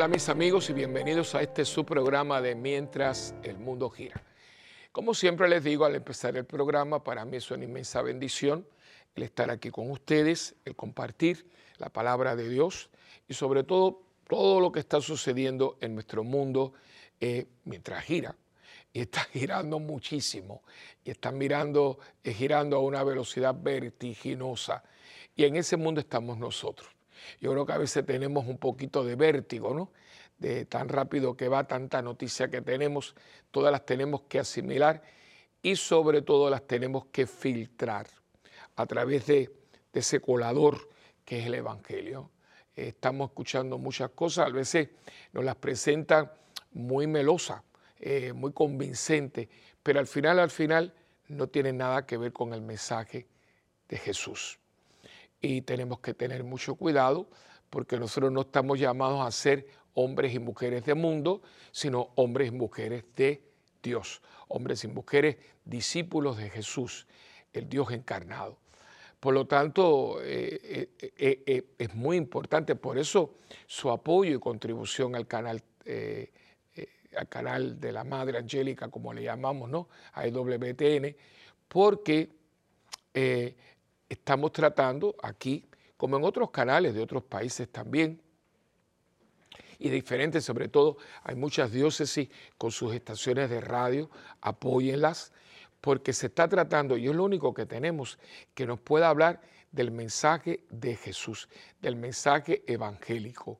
Hola mis amigos y bienvenidos a este su programa de Mientras el Mundo Gira. Como siempre les digo al empezar el programa, para mí es una inmensa bendición el estar aquí con ustedes, el compartir la palabra de Dios y sobre todo todo lo que está sucediendo en nuestro mundo eh, mientras gira. Y está girando muchísimo y está mirando, eh, girando a una velocidad vertiginosa. Y en ese mundo estamos nosotros. Yo creo que a veces tenemos un poquito de vértigo, ¿no? De tan rápido que va tanta noticia que tenemos, todas las tenemos que asimilar y sobre todo las tenemos que filtrar a través de, ese colador que es el Evangelio. estamos escuchando muchas cosas, a veces nos las presentan muy melosas, eh, muy convincentes, pero al final, al final, no tienen nada que ver con el mensaje de Jesús y tenemos que tener mucho cuidado porque nosotros no estamos llamados a ser hombres y mujeres de mundo, sino hombres y mujeres de Dios, hombres y mujeres discípulos de Jesús, el Dios encarnado. Por lo tanto, eh, eh, eh, es muy importante, por eso su apoyo y contribución al canal, al canal de la Madre Angélica, como le llamamos, ¿no? a EWTN, porque estamos tratando aquí, como en otros canales de otros países también, y diferentes, sobre todo hay muchas diócesis con sus estaciones de radio, apóyenlas, porque se está tratando, y es lo único que tenemos, que nos pueda hablar del mensaje de Jesús, del mensaje evangélico.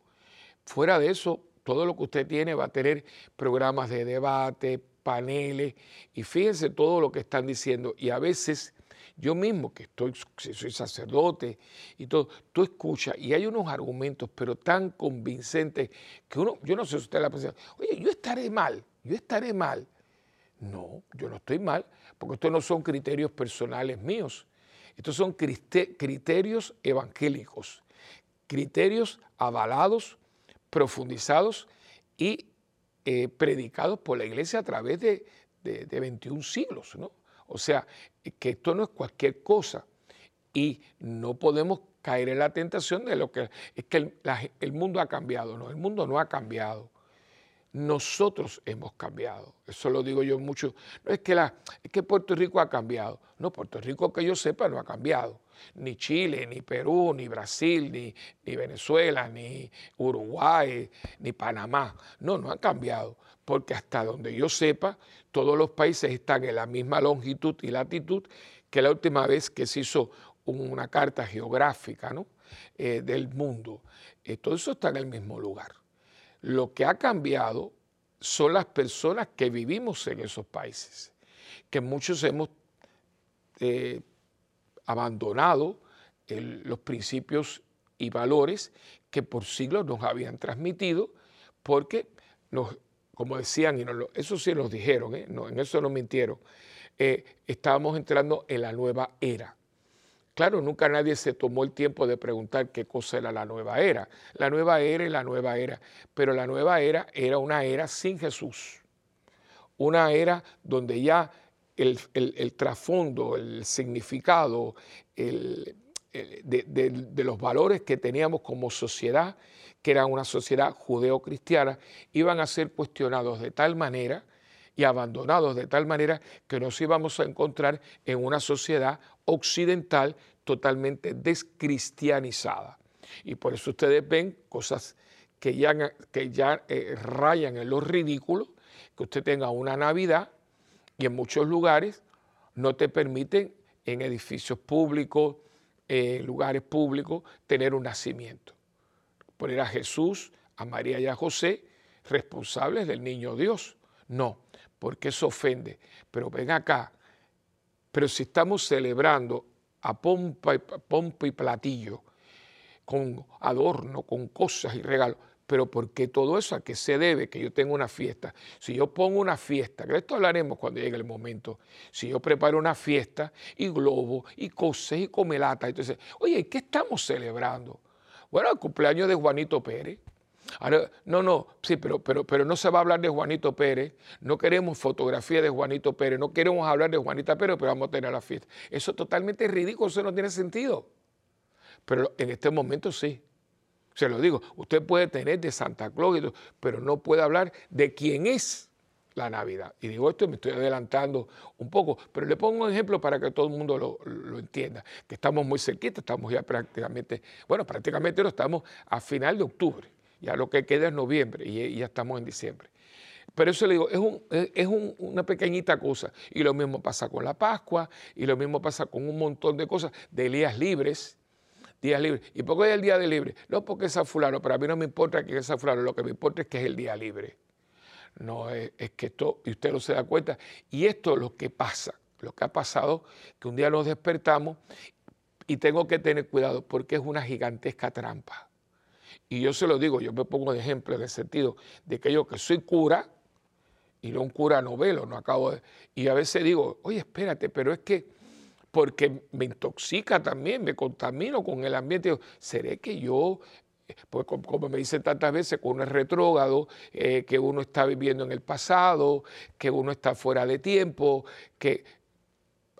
Fuera de eso, todo lo que usted tiene va a tener programas de debate, paneles, y fíjense todo lo que están diciendo, y a veces yo mismo, que estoy, soy sacerdote y todo, tú escuchas y hay unos argumentos, pero tan convincentes que uno, yo no sé si usted la pensado, oye, yo estaré mal, yo estaré mal. No, yo no estoy mal, porque estos no son criterios personales míos. Estos son criterios evangélicos, criterios avalados, profundizados y eh, predicados por la iglesia a través de, de, de 21 siglos, ¿no? O sea, que esto no es cualquier cosa y no podemos caer en la tentación de lo que es que el, mundo ha cambiado. No, el mundo no ha cambiado. Nosotros hemos cambiado. Eso lo digo yo mucho. No es que, la, es que Puerto Rico ha cambiado. No, Puerto Rico que yo sepa no ha cambiado. Ni Chile, ni Perú, ni Brasil, ni, ni Venezuela, ni Uruguay, ni Panamá. No, no han cambiado. Porque hasta donde yo sepa, todos los países están en la misma longitud y latitud que la última vez que se hizo una carta geográfica eh, del mundo. Eh, todo eso está en el mismo lugar. Lo que ha cambiado son las personas que vivimos en esos países, que muchos hemos eh, abandonado los principios y valores que por siglos nos habían transmitido, porque nos como decían, y eso sí nos dijeron, ¿eh? en eso no mintieron, eh, estábamos entrando en la nueva era. Claro, nunca nadie se tomó el tiempo de preguntar qué cosa era la nueva era. La nueva era y la nueva era, pero la nueva era era una era sin Jesús, una era donde ya el, trasfondo, el significado de, de los valores que teníamos como sociedad que era una sociedad judeo-cristiana, iban a ser cuestionados de tal manera y abandonados de tal manera que nos íbamos a encontrar en una sociedad occidental totalmente descristianizada. Y por eso ustedes ven cosas que ya, que ya eh, rayan en lo ridículo, que usted tenga una Navidad y en muchos lugares no te permiten en edificios públicos, en lugares públicos, tener un nacimiento poner a Jesús, a María y a José responsables del niño Dios. No, porque eso ofende. Pero ven acá, pero si estamos celebrando a pompa y, pompa y platillo, con adorno, con cosas y regalos, pero ¿por qué todo eso? ¿A qué se debe que yo tenga una fiesta? Si yo pongo una fiesta, que de esto hablaremos cuando llegue el momento, si yo preparo una fiesta y globo y cosas y comelata, entonces, oye, ¿qué estamos celebrando? Bueno, el cumpleaños de Juanito Pérez. no, no, sí, pero, pero, pero no se va a hablar de Juanito Pérez, no queremos fotografía de Juanito Pérez, no queremos hablar de Juanita Pérez, pero vamos a tener la fiesta. Eso es totalmente ridículo, eso no tiene sentido. Pero en este momento sí. Se lo digo, usted puede tener de Santa Claus, pero no puede hablar de quién es la Navidad. Y digo esto, me estoy adelantando un poco, pero le pongo un ejemplo para que todo el mundo lo, entienda, que estamos muy cerquita, estamos ya prácticamente, bueno, prácticamente no estamos a final de octubre, ya lo que queda es noviembre y ya estamos en diciembre. Pero eso le digo, es, una pequeñita cosa. Y lo mismo pasa con la Pascua, y lo mismo pasa con un montón de cosas, de días libres, días libres. ¿Y por qué es el día de libre? No porque es San Fulano, pero a mí no me importa que es San Fulano, lo que me importa es que es el día libre. No, es, que esto, y usted no se da cuenta, y esto es lo que pasa, lo que ha pasado, que un día nos despertamos y tengo que tener cuidado porque es una gigantesca trampa. Y yo se lo digo, yo me pongo de ejemplo en el sentido de que yo que soy cura, y no un cura novelo, no acabo de... Y a veces digo, oye, espérate, pero es que porque me intoxica también, me contamino con el ambiente. ¿Seré que yo, pues como me dicen tantas veces, que uno es retrógrado, eh, que uno está viviendo en el pasado, que uno está fuera de tiempo, que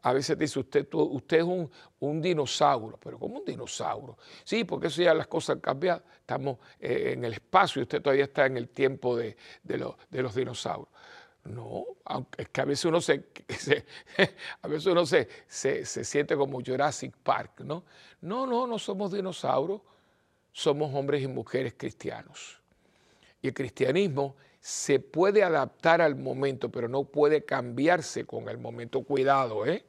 a veces dice usted, usted es un, dinosaurio, pero ¿cómo un dinosaurio? Sí, porque eso ya las cosas han cambiado, estamos eh, en el espacio y usted todavía está en el tiempo de, los dinosaurios. No, aunque es que a veces uno se, a veces uno se, se, siente como Jurassic Park, ¿no? No, no, no somos dinosaurios, somos hombres y mujeres cristianos. Y el cristianismo se puede adaptar al momento, pero no puede cambiarse con el momento. Cuidado, ¿eh?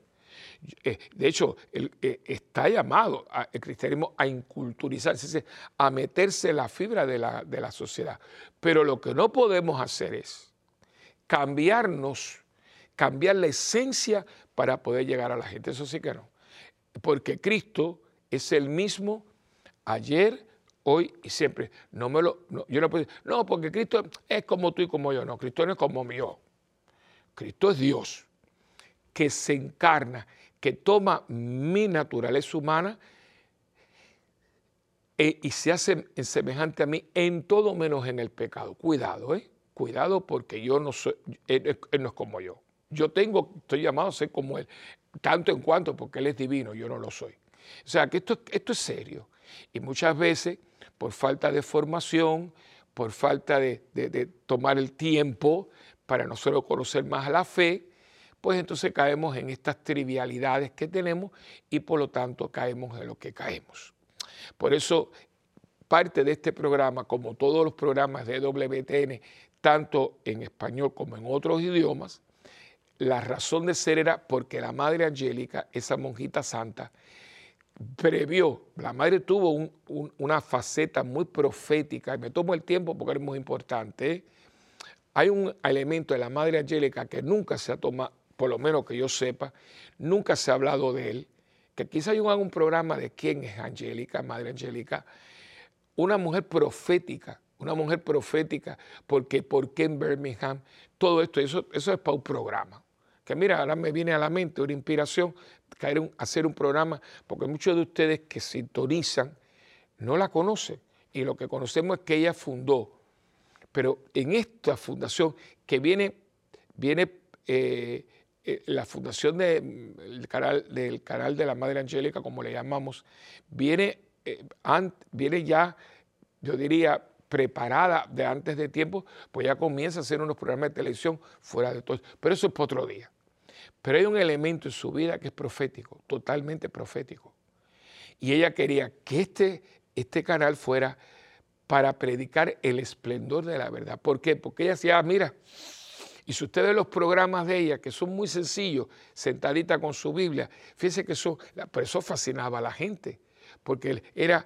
Eh, de hecho, eh, está llamado el cristianismo a inculturizarse, a meterse la fibra de la, de la sociedad. Pero lo que no podemos hacer es cambiarnos, cambiar la esencia para poder llegar a la gente. Eso sí que no. Porque Cristo es el mismo ayer, hoy y siempre. No me lo, yo no puedo decir, no, porque Cristo es como tú y como yo. No, Cristo no es como yo. Cristo es Dios que se encarna que toma mi naturaleza humana e, y se hace semejante a mí en todo menos en el pecado. Cuidado, ¿eh? Cuidado porque yo no soy, él, no es como yo. Yo tengo, estoy llamado a ser como él, tanto en cuanto porque él es divino, yo no lo soy. O sea que esto, esto es serio. Y muchas veces, por falta de formación, por falta de, tomar el tiempo para nosotros conocer más a la fe, pues entonces caemos en estas trivialidades que tenemos y por lo tanto caemos en lo que caemos. Por eso parte de este programa, como todos los programas de WTN, tanto en español como en otros idiomas, la razón de ser era porque la Madre Angélica, esa monjita santa, previó, la Madre tuvo una faceta muy profética, y me tomo el tiempo porque es muy importante, hay un elemento de la Madre Angélica que nunca se ha tomado, por lo menos que yo sepa, nunca se ha hablado de él, que quizá yo un programa de quién es Angélica, Madre Angélica, una mujer profética, una mujer profética, porque ¿por en Birmingham? Todo esto, eso, eso es para un programa. Que mira, ahora me viene a la mente una inspiración, caer hacer un programa, porque muchos de ustedes que sintonizan no la conocen, y lo que conocemos es que ella fundó, pero en esta fundación que viene, viene eh, eh, la fundación del canal, del canal de la Madre Angélica, como le llamamos, viene, eh, viene ya, yo diría, preparada de antes de tiempo, pues ya comienza a hacer unos programas de televisión fuera de todo. Pero eso es para otro día. Pero hay un elemento en su vida que es profético, totalmente profético. Y ella quería que este, este canal fuera para predicar el esplendor de la verdad. ¿Por qué? Porque ella decía, ah, mira, y si usted ve los programas de ella, que son muy sencillos, sentadita con su Biblia, fíjese que eso, eso fascinaba a la gente, porque era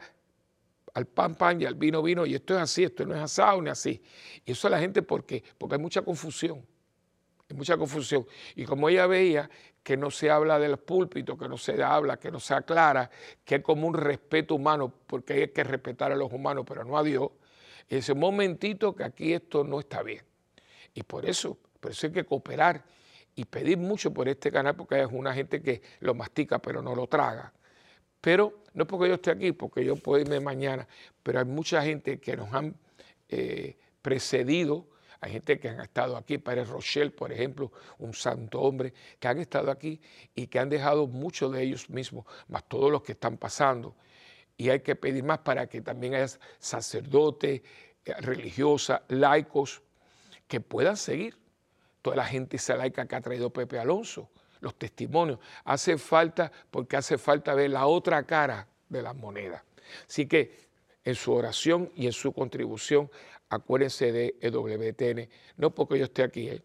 al pan, pan y al vino, vino, y esto es así, esto no es asado ni así. Y eso a la gente, ¿por qué? Porque hay mucha confusión, hay mucha confusión. Y como ella veía que no se habla del púlpito, que no se habla, que no se aclara, que hay como un respeto humano, porque hay que respetar a los humanos, pero no a Dios, ese momentito que aquí esto no está bien. Y por eso por eso hay que cooperar y pedir mucho por este canal porque es una gente que lo mastica pero no lo traga. Pero no porque yo esté aquí, porque yo puedo irme mañana, pero hay mucha gente que nos han eh, precedido, hay gente que han estado aquí, Pérez Rochelle, por ejemplo, un santo hombre, que han estado aquí y que han dejado muchos de ellos mismos, más todos los que están pasando. y hay que pedir más para que también haya sacerdotes, eh, religiosas, laicos, que puedan seguir. Toda la gente esa laica que ha traído Pepe Alonso, los testimonios. Hace falta, porque hace falta ver la otra cara de la moneda. Así que en su oración y en su contribución, acuérdense de EWTN, no porque yo esté aquí, ¿eh?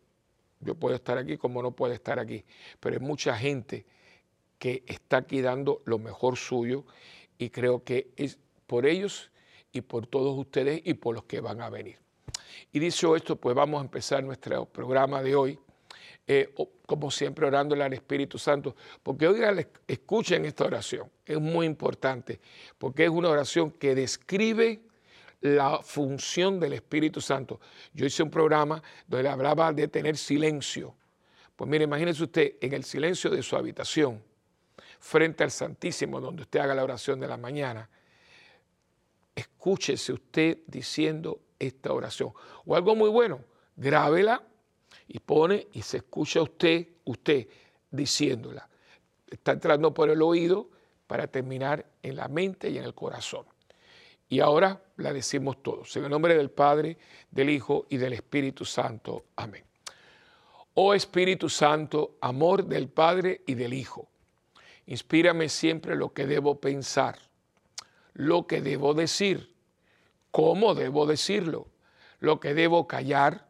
yo puedo estar aquí como no puedo estar aquí, pero hay mucha gente que está aquí dando lo mejor suyo y creo que es por ellos y por todos ustedes y por los que van a venir. Y dicho esto, pues vamos a empezar nuestro programa de hoy, eh, como siempre orándole al Espíritu Santo, porque oigan, escuchen esta oración, es muy importante, porque es una oración que describe la función del Espíritu Santo. Yo hice un programa donde hablaba de tener silencio. Pues mire, imagínese usted en el silencio de su habitación, frente al Santísimo, donde usted haga la oración de la mañana, escúchese usted diciendo esta oración. O algo muy bueno, grábela y pone y se escucha usted, usted diciéndola. Está entrando por el oído para terminar en la mente y en el corazón. Y ahora la decimos todos. En el nombre del Padre, del Hijo y del Espíritu Santo. Amén. Oh Espíritu Santo, amor del Padre y del Hijo, inspírame siempre lo que debo pensar, lo que debo decir, cómo debo decirlo, lo que debo callar,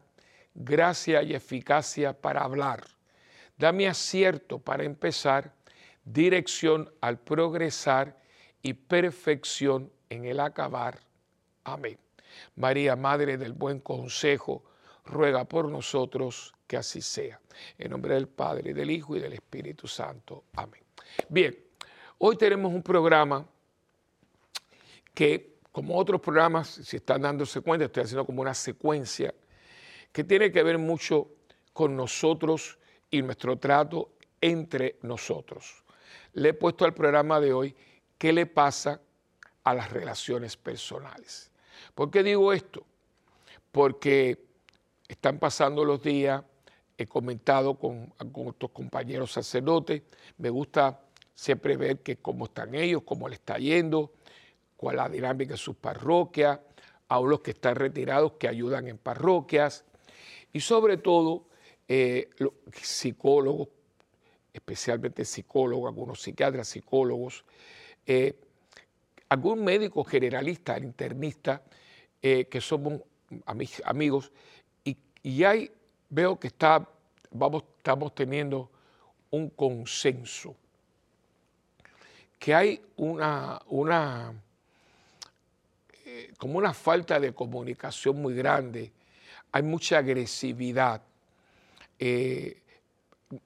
gracia y eficacia para hablar. Dame acierto para empezar, dirección al progresar y perfección en el acabar. Amén. María, Madre del Buen Consejo, ruega por nosotros que así sea. En nombre del Padre, del Hijo y del Espíritu Santo. Amén. Bien, hoy tenemos un programa que, como otros programas, si están dándose cuenta, estoy haciendo como una secuencia que tiene que ver mucho con nosotros y nuestro trato entre nosotros. Le he puesto al programa de hoy qué le pasa a las relaciones personales. ¿Por qué digo esto? Porque están pasando los días, he comentado con, con otros compañeros sacerdotes, me gusta siempre ver que cómo están ellos, cómo les está yendo, cuál es la dinámica de sus parroquias, a los que están retirados que ayudan en parroquias y sobre todo eh, psicólogos, especialmente psicólogos, algunos psiquiatras, psicólogos, eh, algún médico generalista, internista, eh, que somos amigos, y, y ahí veo que está, vamos, estamos teniendo un consenso, que hay una, una eh, como una falta de comunicación muy grande, hay mucha agresividad, eh,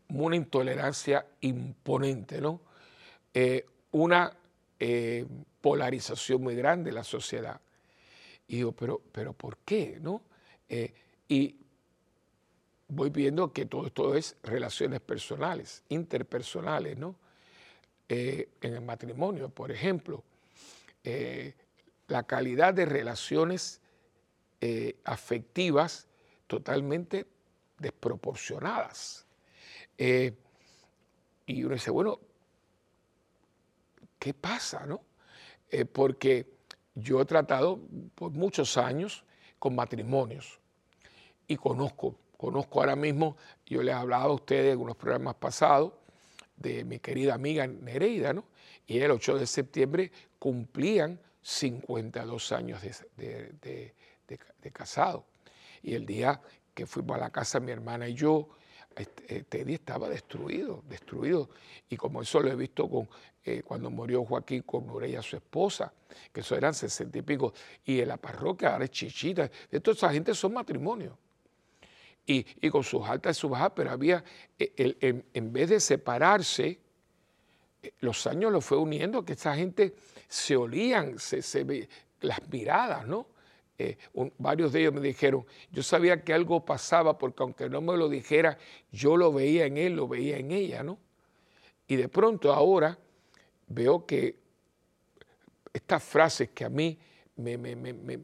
una intolerancia imponente, ¿no? una polarización muy grande en la sociedad. Y digo, pero, pero ¿por qué? ¿no? Eh, y voy viendo que todo esto es relaciones personales, interpersonales, ¿no? Eh, en el matrimonio, por ejemplo, eh, la calidad de relaciones afectivas totalmente desproporcionadas. y uno dice, bueno, ¿qué pasa, no? Eh, porque yo he tratado por muchos años con matrimonios y conozco, conozco ahora mismo, yo les he hablado a ustedes en unos programas pasados de mi querida amiga Nereida, ¿no? Y el 8 de septiembre cumplían 52 años de, de casado. Y el día que fuimos a la casa mi hermana y yo, este, Teddy estaba destruido, destruido. Y como eso lo he visto con, eh, cuando murió Joaquín con Nureya, su esposa, que eso eran sesenta y pico, y en la parroquia ahora es chichita. De toda esa gente son matrimonios. Y, y, con sus altas y sus bajas, pero había, eh, en, vez de separarse, eh, los años lo fue uniendo, que esa gente se olían se, las miradas, ¿no? Eh, varios de ellos me dijeron, yo sabía que algo pasaba porque aunque no me lo dijera, yo lo veía en él, lo veía en ella, ¿no? Y de pronto ahora veo que estas frases que a mí me, me, me,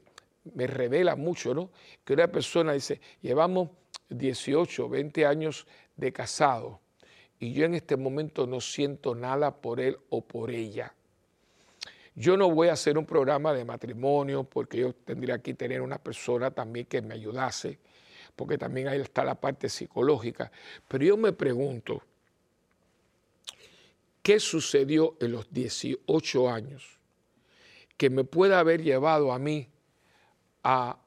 me revela mucho, ¿no? Que una persona dice, llevamos 18, 20 años de casado y yo en este momento no siento nada por él o por ella. Yo no voy a hacer un programa de matrimonio porque yo tendría que tener una persona también que me ayudase, porque también ahí está la parte psicológica. Pero yo me pregunto, ¿qué sucedió en los 18 años que me pueda haber llevado a mí a,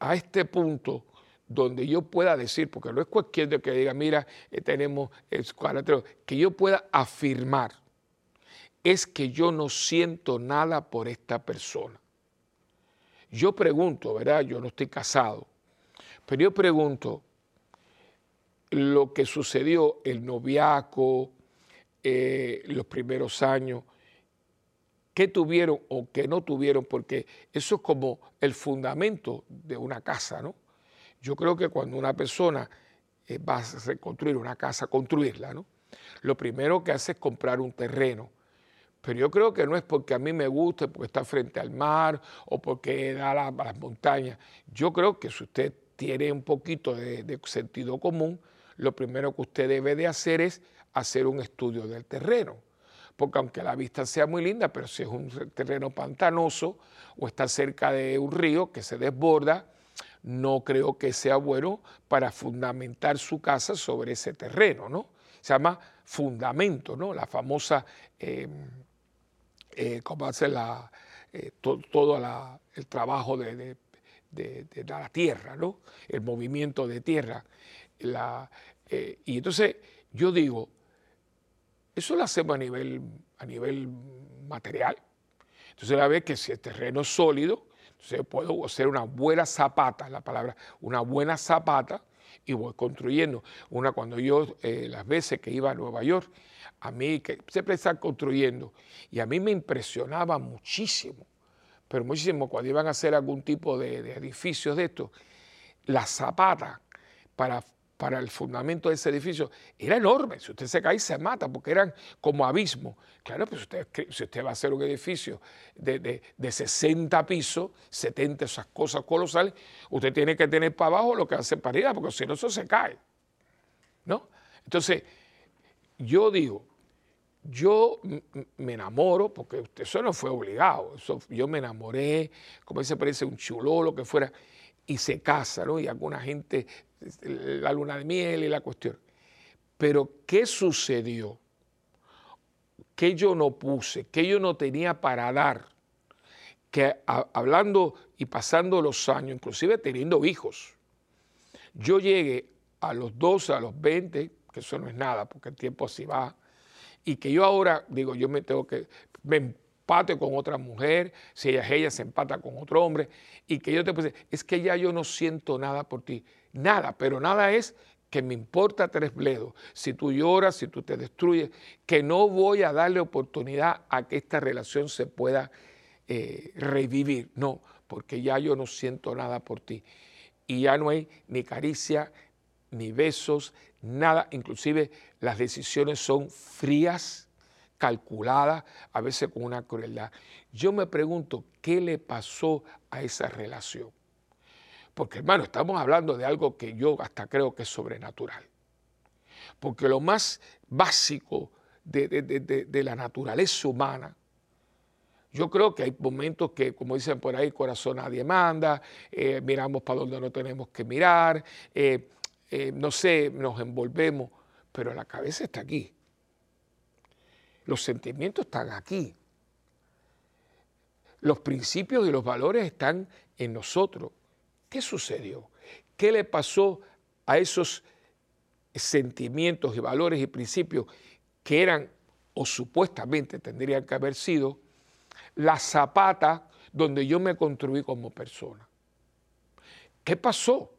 a este punto donde yo pueda decir, porque no es cualquier que diga, mira, eh, tenemos el que yo pueda afirmar es que yo no siento nada por esta persona. Yo pregunto, ¿verdad? Yo no estoy casado, pero yo pregunto lo que sucedió, el noviaco, eh, los primeros años, qué tuvieron o qué no tuvieron, porque eso es como el fundamento de una casa, ¿no? Yo creo que cuando una persona eh, va a reconstruir una casa, construirla, ¿no? Lo primero que hace es comprar un terreno pero yo creo que no es porque a mí me guste, porque está frente al mar o porque da las montañas. Yo creo que si usted tiene un poquito de, sentido común, lo primero que usted debe de hacer es hacer un estudio del terreno. Porque aunque la vista sea muy linda, pero si es un terreno pantanoso o está cerca de un río que se desborda, no creo que sea bueno para fundamentar su casa sobre ese terreno, ¿no? Se llama fundamento, ¿no? La famosa eh, eh, cómo hace la, eh, todo el trabajo de, la tierra, ¿no? el movimiento de tierra. Eh, y entonces yo digo, eso lo hacemos a nivel, a nivel material. Entonces la vez que si el terreno es sólido, entonces puedo hacer una buena zapata, la palabra, una buena zapata, y voy construyendo. Una cuando yo, las veces que iba a Nueva York, a mí, que siempre están construyendo, y a mí me impresionaba muchísimo, pero muchísimo cuando iban a hacer algún tipo de, edificios de estos, la zapata para, para el fundamento de ese edificio era enorme. Si usted se cae, se mata, porque eran como abismos. Claro, pues si usted va a hacer un edificio de, de, de 60 pisos, 70, esas cosas colosales, usted tiene que tener para abajo lo que hace para arriba, porque si no, eso se cae. ¿No? Entonces, yo digo, yo me enamoro, porque eso no fue obligado, yo me enamoré, como se parece un chulo, lo que fuera, y se casa, ¿no? Y alguna gente, la luna de miel y la cuestión. Pero, ¿qué sucedió? ¿Qué yo no puse? ¿Qué yo no tenía para dar? Que hablando y pasando los años, inclusive teniendo hijos, yo llegué a los 12, a los 20, que eso no es nada, porque el tiempo así va, y que yo ahora digo, yo me tengo que, me empate con otra mujer, si ella es ella, se empata con otro hombre, y que yo te decir, es que ya yo no siento nada por ti, nada, pero nada es que me importa tres bledos, si tú lloras, si tú te destruyes, que no voy a darle oportunidad a que esta relación se pueda eh, revivir, no, porque ya yo no siento nada por ti. Y ya no hay ni caricia, ni besos, nada, inclusive las decisiones son frías, calculadas, a veces con una crueldad. Yo me pregunto, ¿qué le pasó a esa relación? Porque hermano, estamos hablando de algo que yo hasta creo que es sobrenatural. Porque lo más básico de, la naturaleza humana, yo creo que hay momentos que, como dicen por ahí, corazón nadie manda, eh, miramos para donde no tenemos que mirar. Eh, eh, no sé, nos envolvemos, pero la cabeza está aquí. Los sentimientos están aquí. Los principios y los valores están en nosotros. ¿Qué sucedió? ¿Qué le pasó a esos sentimientos y valores y principios que eran o supuestamente tendrían que haber sido la zapata donde yo me construí como persona? ¿Qué pasó?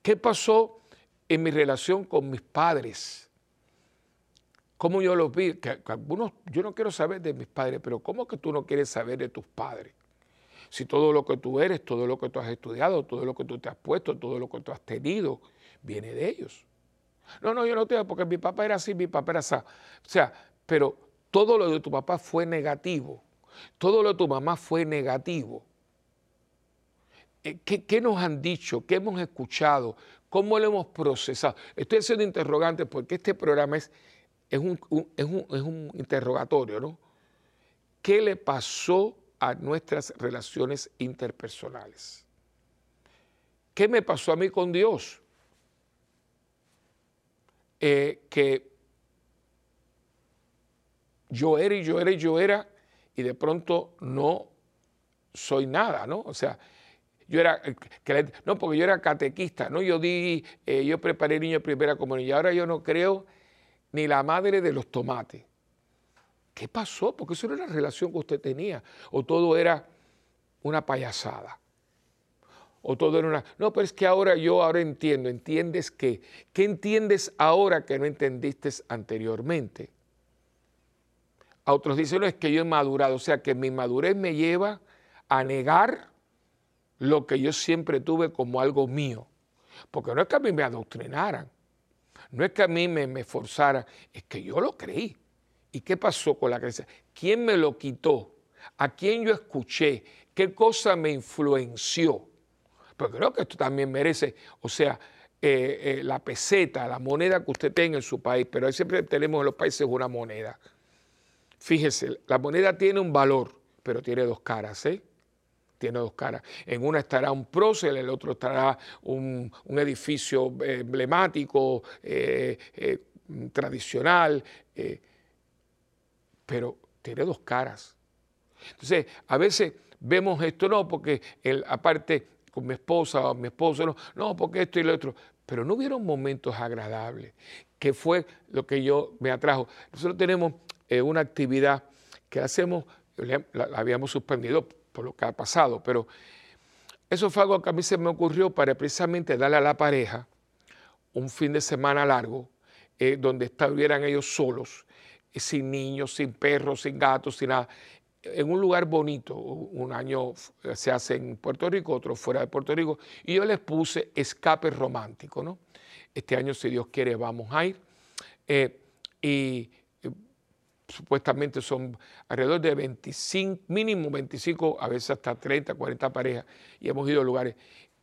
¿Qué pasó en mi relación con mis padres? cómo yo los vi, algunos, yo no quiero saber de mis padres, pero ¿cómo que tú no quieres saber de tus padres? Si todo lo que tú eres, todo lo que tú has estudiado, todo lo que tú te has puesto, todo lo que tú has tenido, viene de ellos. No, no, yo no tengo, porque mi papá era así, mi papá era así. O sea, pero todo lo de tu papá fue negativo. Todo lo de tu mamá fue negativo. Eh, ¿Qué, nos han dicho? ¿Qué hemos escuchado? ¿Cómo lo hemos procesado? Estoy haciendo interrogantes porque este programa es, es, un, es, un, es un interrogatorio, ¿no? ¿Qué le pasó a nuestras relaciones interpersonales? ¿Qué me pasó a mí con Dios? Eh, que yo era y yo era y yo era y de pronto no soy nada, ¿no? O sea, yo era, no, porque yo era catequista, ¿no? Yo di, eh, yo preparé niño de primera comunión y ahora yo no creo ni la madre de los tomates. ¿Qué pasó? Porque eso era la relación que usted tenía. O todo era una payasada o todo era una... No, pero es que ahora yo ahora entiendo. ¿Entiendes qué? ¿Qué entiendes ahora que no entendiste anteriormente? A otros dicen, no, es que yo he madurado. O sea, que mi madurez me lleva a negar lo que yo siempre tuve como algo mío. Porque no es que a mí me adoctrinaran, no es que a mí me, me forzaran, es que yo lo creí. ¿Y qué pasó con la creencia? ¿Quién me lo quitó? ¿A quién yo escuché? ¿Qué cosa me influenció? Pero creo que esto también merece, o sea, eh, eh, la peseta, la moneda que usted tenga en su país, pero ahí siempre tenemos en los países una moneda. Fíjese, la moneda tiene un valor, pero tiene dos caras, ¿eh? Tiene dos caras. En una estará un prócer, en el otro estará un, edificio eh, emblemático, tradicional, pero tiene dos caras. Entonces, a veces vemos esto no, porque el, aparte con mi esposa o mi esposo, no, no, porque esto y lo otro. Pero no hubieron momentos agradables, que fue lo que yo me atrajo. Nosotros tenemos eh, una actividad que hacemos, la, habíamos suspendido por lo que ha pasado, pero eso fue algo que a mí se me ocurrió para precisamente darle a la pareja un fin de semana largo, eh, donde estuvieran ellos solos, sin niños, sin perros, sin gatos, sin nada, en un lugar bonito. Un año se hace en Puerto Rico, otro fuera de Puerto Rico, y yo les puse escape romántico, ¿no? Este año, si Dios quiere, vamos a ir. Eh, y eh, supuestamente son alrededor de 25, mínimo 25, a veces hasta 30, 40 parejas, y hemos ido a lugares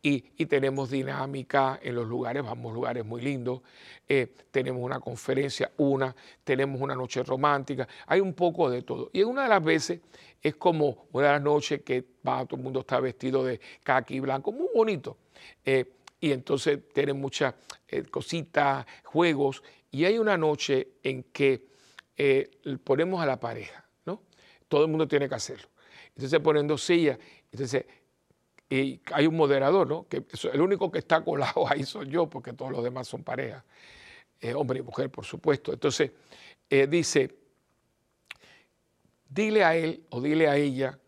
y, tenemos dinámica en los lugares, vamos a lugares muy lindos, eh, tenemos una conferencia, una, tenemos una noche romántica, hay un poco de todo. Y en una de las veces es como una de las noches que todo el mundo está vestido de kaki blanco, muy bonito. Eh, y entonces tienen muchas eh, cositas, juegos, y hay una noche en que ponemos a la pareja, ¿no? Todo el mundo tiene que hacerlo. Entonces ponen dos sillas, entonces y hay un moderador, ¿no? Que el único que está colado ahí soy yo, porque todos los demás son parejas, eh, hombre y mujer, por supuesto. Entonces, eh, dice, dile a él o dile a ella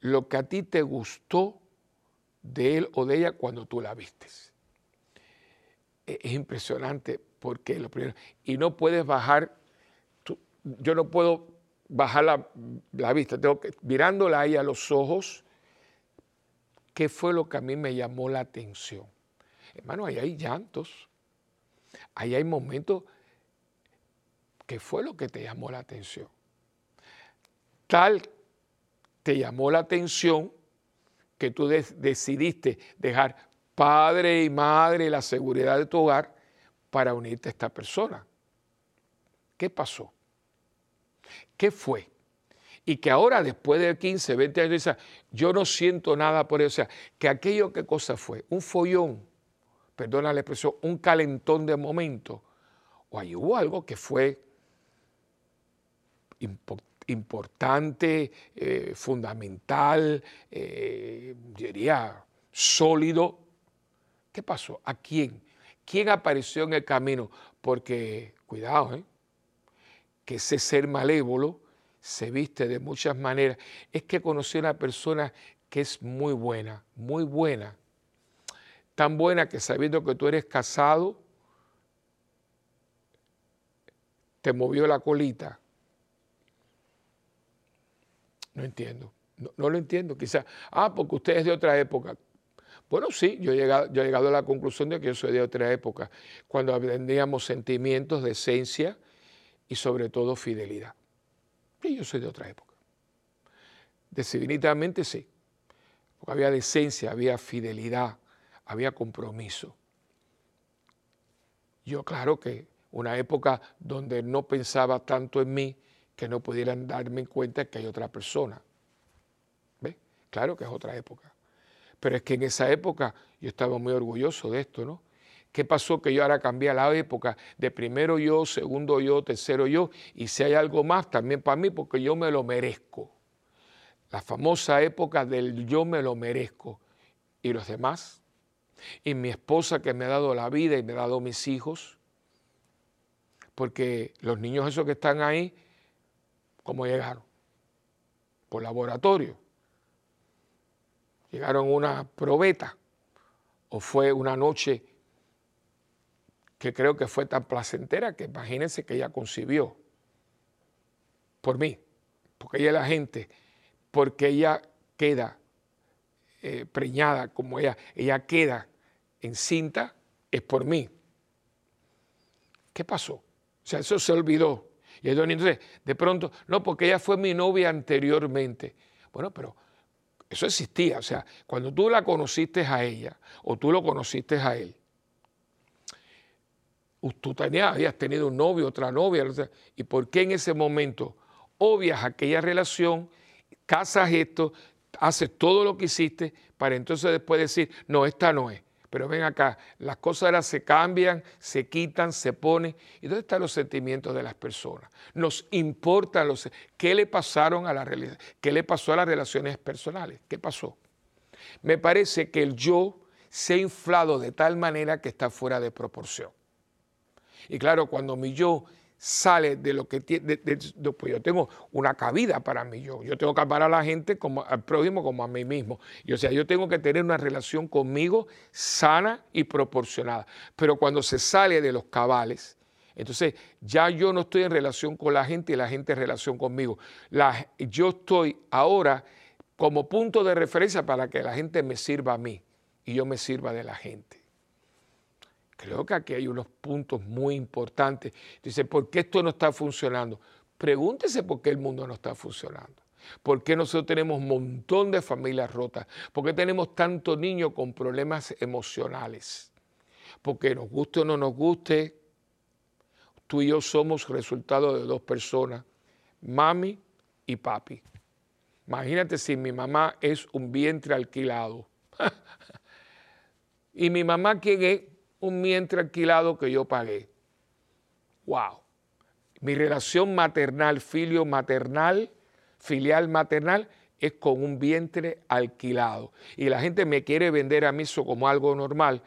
lo que a ti te gustó de él o de ella cuando tú la vistes. E, es impresionante porque lo primero, y no puedes bajar, yo no puedo bajar la, la, vista, tengo que, mirándola ahí a los ojos, ¿Qué fue lo que a mí me llamó la atención? Hermano, ahí hay llantos, ahí hay momentos. ¿Qué fue lo que te llamó la atención? Tal te llamó la atención que tú decidiste dejar padre y madre la seguridad de tu hogar para unirte a esta persona. ¿Qué pasó? ¿Qué fue? Y que ahora después de 15, 20 años dice, yo no siento nada por eso. O sea, que aquello qué cosa fue, un follón, perdona la expresión, un calentón de momento, o ahí hubo algo que fue importante, eh, fundamental, eh, diría sólido. ¿Qué pasó? ¿A quién? ¿Quién apareció en el camino? Porque, cuidado, ¿eh? que ese ser malévolo se viste de muchas maneras. Es que conocí a una persona que es muy buena, muy buena. Tan buena que sabiendo que tú eres casado, te movió la colita. No entiendo. No, lo entiendo. Quizás, ah, porque usted es de otra época. Bueno, sí, yo he, llegado, yo llegado a la conclusión de que yo soy de otra época, cuando aprendíamos sentimientos de esencia y sobre todo fidelidad. Yo soy de otra época. Definitivamente sí, porque había decencia, había fidelidad, había compromiso. Yo claro que una época donde no pensaba tanto en mí que no pudieran darme cuenta que hay otra persona. ¿Ve? Claro que es otra época. Pero es que en esa época yo estaba muy orgulloso de esto, ¿no? ¿Qué pasó que yo ahora cambié la época de primero yo, segundo yo, tercero yo? Y si hay algo más, también para mí, porque yo me lo merezco. La famosa época del yo me lo merezco. ¿Y los demás? Y mi esposa que me ha dado la vida y me ha dado mis hijos. Porque los niños esos que están ahí, ¿cómo llegaron? Por laboratorio. Llegaron una probeta o fue una noche que creo que fue tan placentera que imagínense que ella concibió por mí, porque ella es la gente, porque ella queda eh, preñada como ella, ella queda encinta, es por mí. ¿Qué pasó? O sea, eso se olvidó. Y entonces, de pronto, no, porque ella fue mi novia anteriormente. Bueno, pero eso existía. O sea, cuando tú la conociste a ella o tú lo conociste a él, tú tenías, habías tenido un novio, otra novia, y por qué en ese momento obvias aquella relación, casas esto, haces todo lo que hiciste para entonces después decir, no, esta no es. Pero ven acá, las cosas ahora se cambian, se quitan, se ponen. ¿Y dónde están los sentimientos de las personas? Nos importan los... ¿Qué le pasaron a la ¿Qué le pasó a las relaciones personales? ¿Qué pasó? Me parece que el yo se ha inflado de tal manera que está fuera de proporción. Y claro, cuando mi yo sale de lo que tiene, pues yo tengo una cabida para mi yo. Yo tengo que amar a la gente como al prójimo como a mí mismo. Y o sea, yo tengo que tener una relación conmigo sana y proporcionada. Pero cuando se sale de los cabales, entonces ya yo no estoy en relación con la gente y la gente en relación conmigo. yo estoy ahora como punto de referencia para que la gente me sirva a mí y yo me sirva de la gente. Creo que aquí hay unos puntos muy importantes. Dice, ¿por qué esto no está funcionando? Pregúntese por qué el mundo no está funcionando. ¿Por qué nosotros tenemos un montón de familias rotas? ¿Por qué tenemos tantos niños con problemas emocionales? Porque nos guste o no nos guste, tú y yo somos resultado de dos personas, mami y papi. Imagínate si mi mamá es un vientre alquilado. y mi mamá, ¿quién es? Un vientre alquilado que yo pagué. ¡Wow! Mi relación maternal, filio maternal, filial maternal, es con un vientre alquilado. Y la gente me quiere vender a mí eso como algo normal.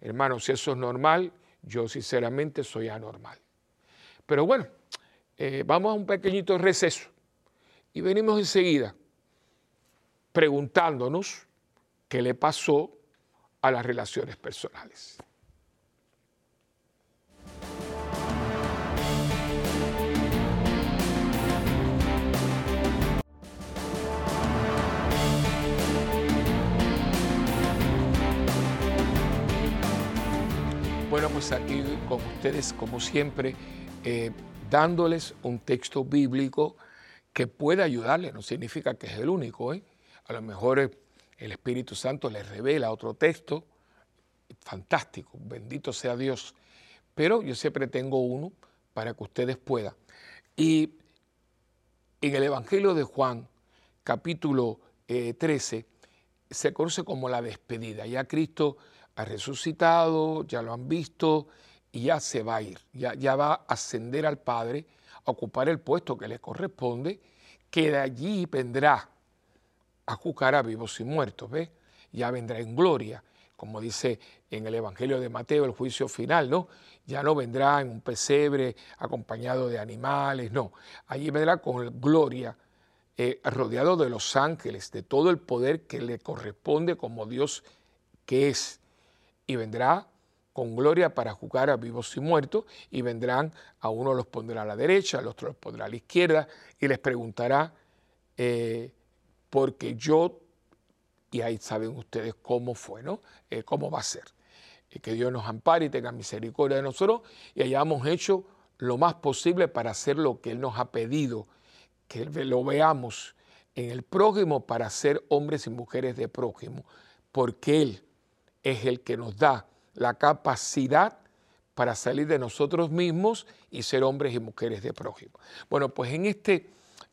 Hermano, si eso es normal, yo sinceramente soy anormal. Pero bueno, eh, vamos a un pequeñito receso y venimos enseguida preguntándonos qué le pasó a las relaciones personales. Bueno, pues aquí con ustedes, como siempre, eh, dándoles un texto bíblico que pueda ayudarles, no significa que es el único, ¿eh? a lo mejor el Espíritu Santo les revela otro texto, fantástico, bendito sea Dios, pero yo siempre tengo uno para que ustedes puedan. Y en el Evangelio de Juan, capítulo 13, eh, se conoce como la despedida. Ya Cristo ha resucitado, ya lo han visto y ya se va a ir, ya, ya va a ascender al Padre, a ocupar el puesto que le corresponde, que de allí vendrá a juzgar a vivos y muertos, ¿ves? Ya vendrá en gloria, como dice en el Evangelio de Mateo, el juicio final, ¿no? Ya no vendrá en un pesebre acompañado de animales, no. Allí vendrá con gloria, eh, rodeado de los ángeles, de todo el poder que le corresponde como Dios que es y vendrá con gloria para jugar a vivos y muertos, y vendrán, a uno los pondrá a la derecha, al otro los pondrá a la izquierda, y les preguntará, eh, porque yo, y ahí saben ustedes cómo fue, ¿no? Eh, cómo va a ser. que Dios nos ampare y tenga misericordia de nosotros, y hayamos hecho lo más posible para hacer lo que Él nos ha pedido, que lo veamos en el prójimo para ser hombres y mujeres de prójimo, porque Él es el que nos da la capacidad para salir de nosotros mismos y ser hombres y mujeres de prójimo. Bueno, pues en, este,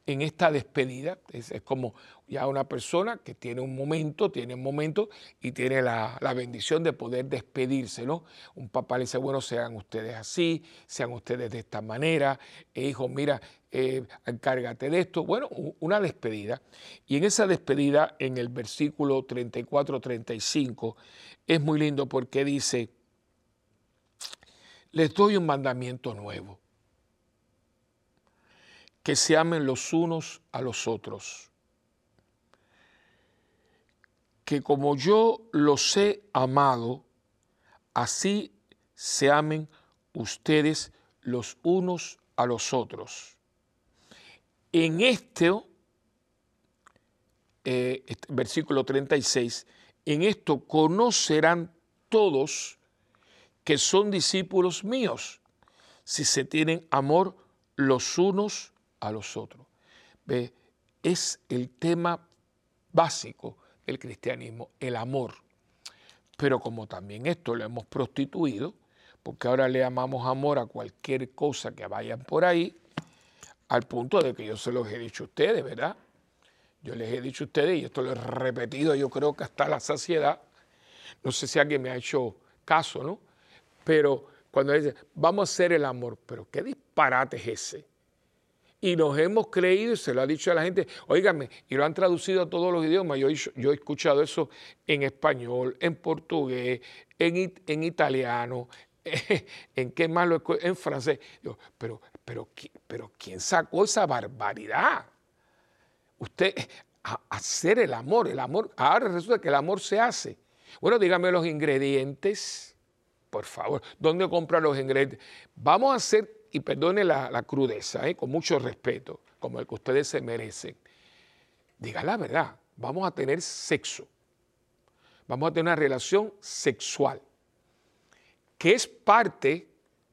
en esta despedida, es, como ya una persona que tiene un momento, tiene un momento y tiene la, bendición de poder despedirse, ¿no? Un papá le dice, bueno, sean ustedes así, sean ustedes de esta manera, e hijo, mira, eh, encárgate de esto. Bueno, una despedida. Y en esa despedida, en el versículo 34-35, es muy lindo porque dice, les doy un mandamiento nuevo, que se amen los unos a los otros, que como yo los he amado, así se amen ustedes los unos a los otros. En este, eh, versículo 36, en esto conocerán todos que son discípulos míos, si se tienen amor los unos a los otros. ¿Ve? Es el tema básico del cristianismo, el amor. Pero como también esto lo hemos prostituido, porque ahora le llamamos amor a cualquier cosa que vayan por ahí, al punto de que yo se los he dicho a ustedes, ¿verdad? Yo les he dicho a ustedes, y esto lo he repetido yo creo que hasta la saciedad, no sé si alguien me ha hecho caso, ¿no? Pero cuando dice, vamos a hacer el amor, pero qué disparate es ese. Y nos hemos creído, y se lo ha dicho a la gente, oígame, y lo han traducido a todos los idiomas. Yo, yo he escuchado eso en español, en portugués, en, en italiano, en qué más lo en francés. pero, pero, pero ¿quién sacó esa barbaridad? Usted, hacer el amor, el amor, ahora resulta que el amor se hace. Bueno, dígame los ingredientes por favor, ¿dónde compra los ingredientes? Vamos a hacer, y perdone la, crudeza, ¿eh? con mucho respeto, como el que ustedes se merecen. Diga la verdad, vamos a tener sexo. Vamos a tener una relación sexual, que es parte,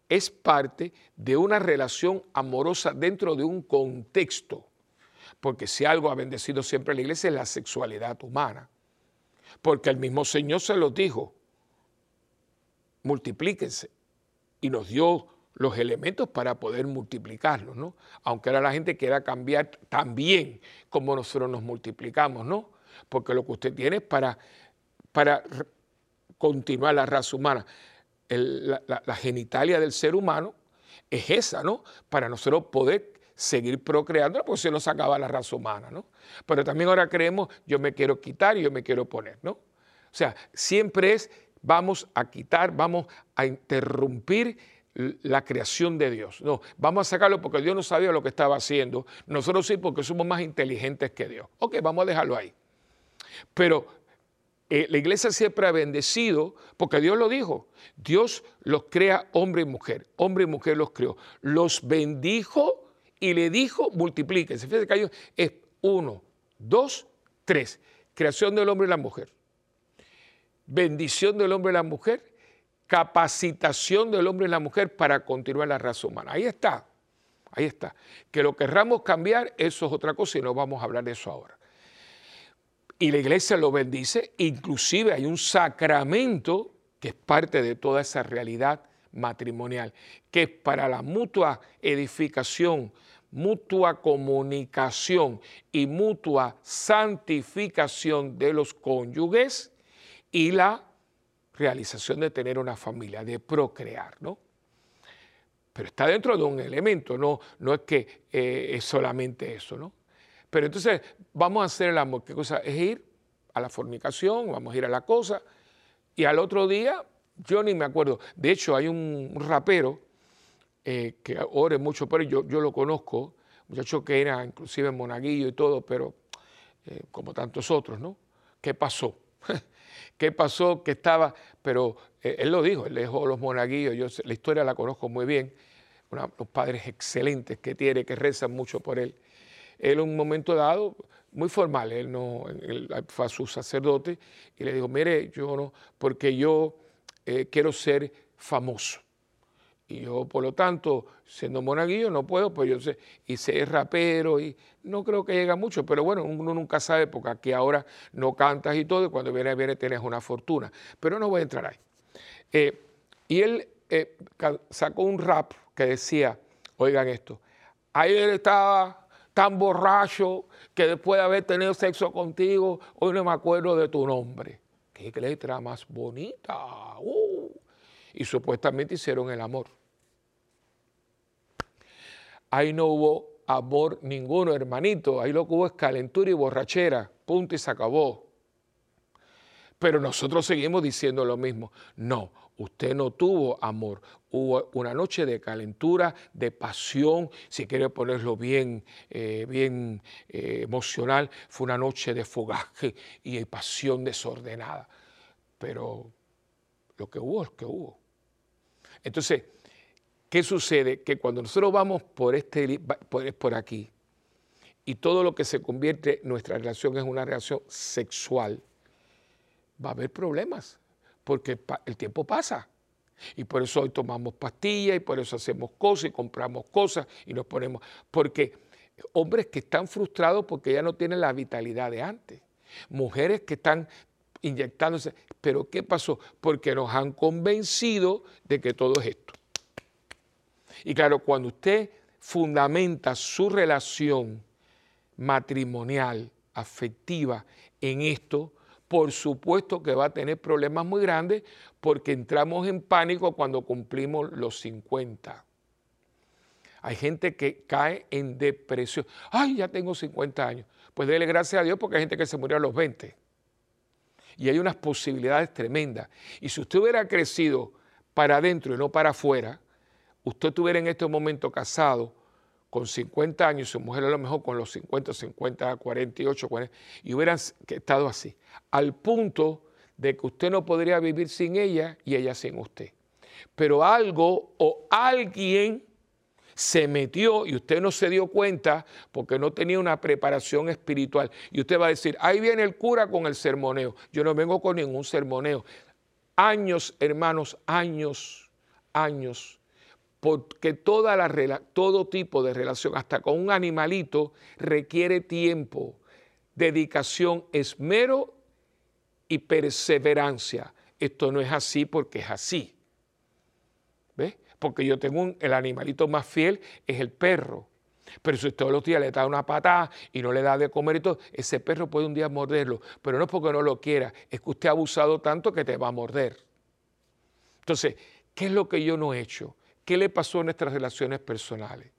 es parte de una relación amorosa dentro de un contexto. Porque si algo ha bendecido siempre la iglesia es la sexualidad humana. Porque el mismo Señor se lo dijo, multiplíquense. Y nos dio los elementos para poder multiplicarlos, ¿no? Aunque ahora la gente quiera cambiar también como nosotros nos multiplicamos, ¿no? Porque lo que usted tiene es para, para continuar la raza humana. la, genitalia del ser humano es esa, ¿no? Para nosotros poder seguir procreando, pues se nos acaba la raza humana, ¿no? Pero también ahora creemos, yo me quiero quitar y yo me quiero poner, ¿no? O sea, siempre es vamos a quitar, vamos a interrumpir la creación de Dios. No, vamos a sacarlo porque Dios no sabía lo que estaba haciendo. Nosotros sí porque somos más inteligentes que Dios. Ok, vamos a dejarlo ahí. Pero eh, la iglesia siempre ha bendecido porque Dios lo dijo. Dios los crea hombre y mujer. Hombre y mujer los creó. Los bendijo y le dijo multiplíquense. Fíjense que es uno, dos, tres. Creación del hombre y la mujer bendición del hombre y la mujer, capacitación del hombre y la mujer para continuar la raza humana. Ahí está, ahí está. Que lo querramos cambiar, eso es otra cosa y no vamos a hablar de eso ahora. Y la iglesia lo bendice, inclusive hay un sacramento que es parte de toda esa realidad matrimonial, que es para la mutua edificación, mutua comunicación y mutua santificación de los cónyuges y la realización de tener una familia, de procrear, ¿no? Pero está dentro de un elemento, no, no es que eh, es solamente eso, ¿no? Pero entonces vamos a hacer el amor, ¿qué cosa? Es ir a la fornicación, vamos a ir a la cosa, y al otro día, yo ni me acuerdo, de hecho hay un rapero eh, que ore mucho, pero yo, yo lo conozco, muchacho que era inclusive monaguillo y todo, pero eh, como tantos otros, ¿no? ¿Qué pasó? qué pasó, qué estaba, pero eh, él lo dijo, él dejó los monaguillos, yo la historia la conozco muy bien, unos padres excelentes que tiene, que rezan mucho por él. Él en un momento dado, muy formal, él no fue a su sacerdote y le dijo, mire, yo no, porque yo eh, quiero ser famoso. Y yo, por lo tanto, siendo monaguillo, no puedo, pues yo sé, y sé rapero, y no creo que llegue mucho, pero bueno, uno nunca sabe, porque aquí ahora no cantas y todo, y cuando viene, viene, tienes una fortuna. Pero no voy a entrar ahí. Eh, y él eh, sacó un rap que decía, oigan esto, él estaba tan borracho que después de haber tenido sexo contigo, hoy no me acuerdo de tu nombre. Qué letra más bonita. Uh. Y supuestamente hicieron el amor. Ahí no hubo amor ninguno, hermanito. Ahí lo que hubo es calentura y borrachera. Punto y se acabó. Pero nosotros seguimos diciendo lo mismo. No, usted no tuvo amor. Hubo una noche de calentura, de pasión, si quiere ponerlo bien, eh, bien eh, emocional, fue una noche de fogaje y de pasión desordenada. Pero lo que hubo es que hubo. Entonces, ¿Qué sucede? Que cuando nosotros vamos por, este, por, aquí y todo lo que se convierte nuestra relación es una relación sexual, va a haber problemas, porque el tiempo pasa. Y por eso hoy tomamos pastillas y por eso hacemos cosas y compramos cosas y nos ponemos, porque hombres que están frustrados porque ya no tienen la vitalidad de antes, mujeres que están inyectándose, pero ¿qué pasó? Porque nos han convencido de que todo es esto. Y claro, cuando usted fundamenta su relación matrimonial, afectiva en esto, por supuesto que va a tener problemas muy grandes porque entramos en pánico cuando cumplimos los 50. Hay gente que cae en depresión. Ay, ya tengo 50 años. Pues dele gracias a Dios porque hay gente que se murió a los 20. Y hay unas posibilidades tremendas. Y si usted hubiera crecido para adentro y no para afuera, usted estuviera en este momento casado con 50 años, su mujer a lo mejor con los 50, 50, 48, 40, y hubieran estado así, al punto de que usted no podría vivir sin ella y ella sin usted. Pero algo o alguien se metió y usted no se dio cuenta porque no tenía una preparación espiritual. Y usted va a decir, ahí viene el cura con el sermoneo. Yo no vengo con ningún sermoneo. Años, hermanos, años, años porque toda la, todo tipo de relación, hasta con un animalito, requiere tiempo, dedicación, esmero y perseverancia. Esto no es así porque es así. ¿Ves? Porque yo tengo el animalito más fiel, es el perro. Pero si todos los días le da una patada y no le da de comer y todo, ese perro puede un día morderlo. Pero no es porque no lo quiera, es que usted ha abusado tanto que te va a morder. Entonces, ¿qué es lo que yo no he hecho? ¿Qué le pasó en nuestras relaciones personales?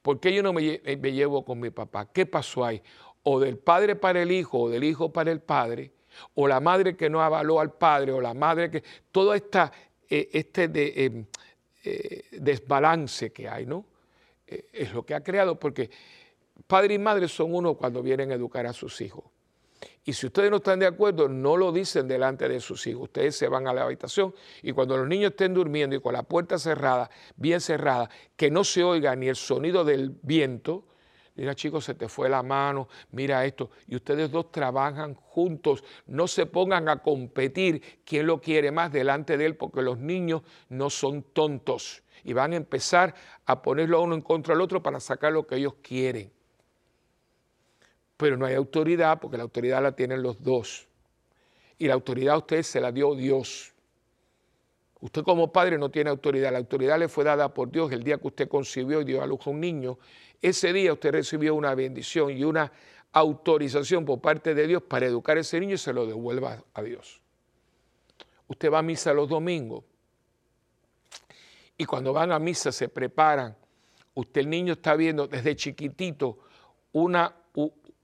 ¿Por qué yo no me, llevo con mi papá? ¿Qué pasó ahí? O del padre para el hijo, o del hijo para el padre, o la madre que no avaló al padre, o la madre que... Todo esta, eh, este em, eh, desbalance que hay, ¿no? Eh, es lo que ha creado, porque padre y madre son uno cuando vienen a educar a sus hijos. Y si ustedes no están de acuerdo, no lo dicen delante de sus hijos. Ustedes se van a la habitación y cuando los niños estén durmiendo y con la puerta cerrada, bien cerrada, que no se oiga ni el sonido del viento, mira chicos, se te fue la mano, mira esto, y ustedes dos trabajan juntos, no se pongan a competir quién lo quiere más delante de él, porque los niños no son tontos. Y van a empezar a ponerlo uno en contra del otro para sacar lo que ellos quieren pero no hay autoridad porque la autoridad la tienen los dos. Y la autoridad a usted se la dio Dios. Usted como padre no tiene autoridad, la autoridad le fue dada por Dios el día que usted concibió y dio a luz a un niño. Ese día usted recibió una bendición y una autorización por parte de Dios para educar a ese niño y se lo devuelva a Dios. Usted va a misa los domingos y cuando van a misa se preparan. Usted el niño está viendo desde chiquitito una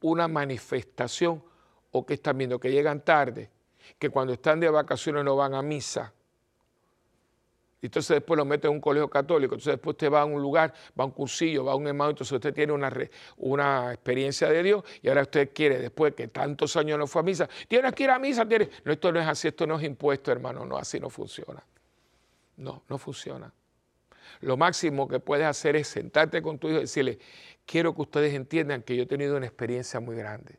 una manifestación o que están viendo que llegan tarde, que cuando están de vacaciones no van a misa. entonces después lo mete en un colegio católico, entonces después usted va a un lugar, va a un cursillo, va a un hermano, entonces usted tiene una, una experiencia de Dios y ahora usted quiere, después que tantos años no fue a misa, tienes que ir a misa, tiene No, esto no es así, esto no es impuesto, hermano, no, así no funciona. No, no funciona. Lo máximo que puedes hacer es sentarte con tu hijo y decirle, quiero que ustedes entiendan que yo he tenido una experiencia muy grande.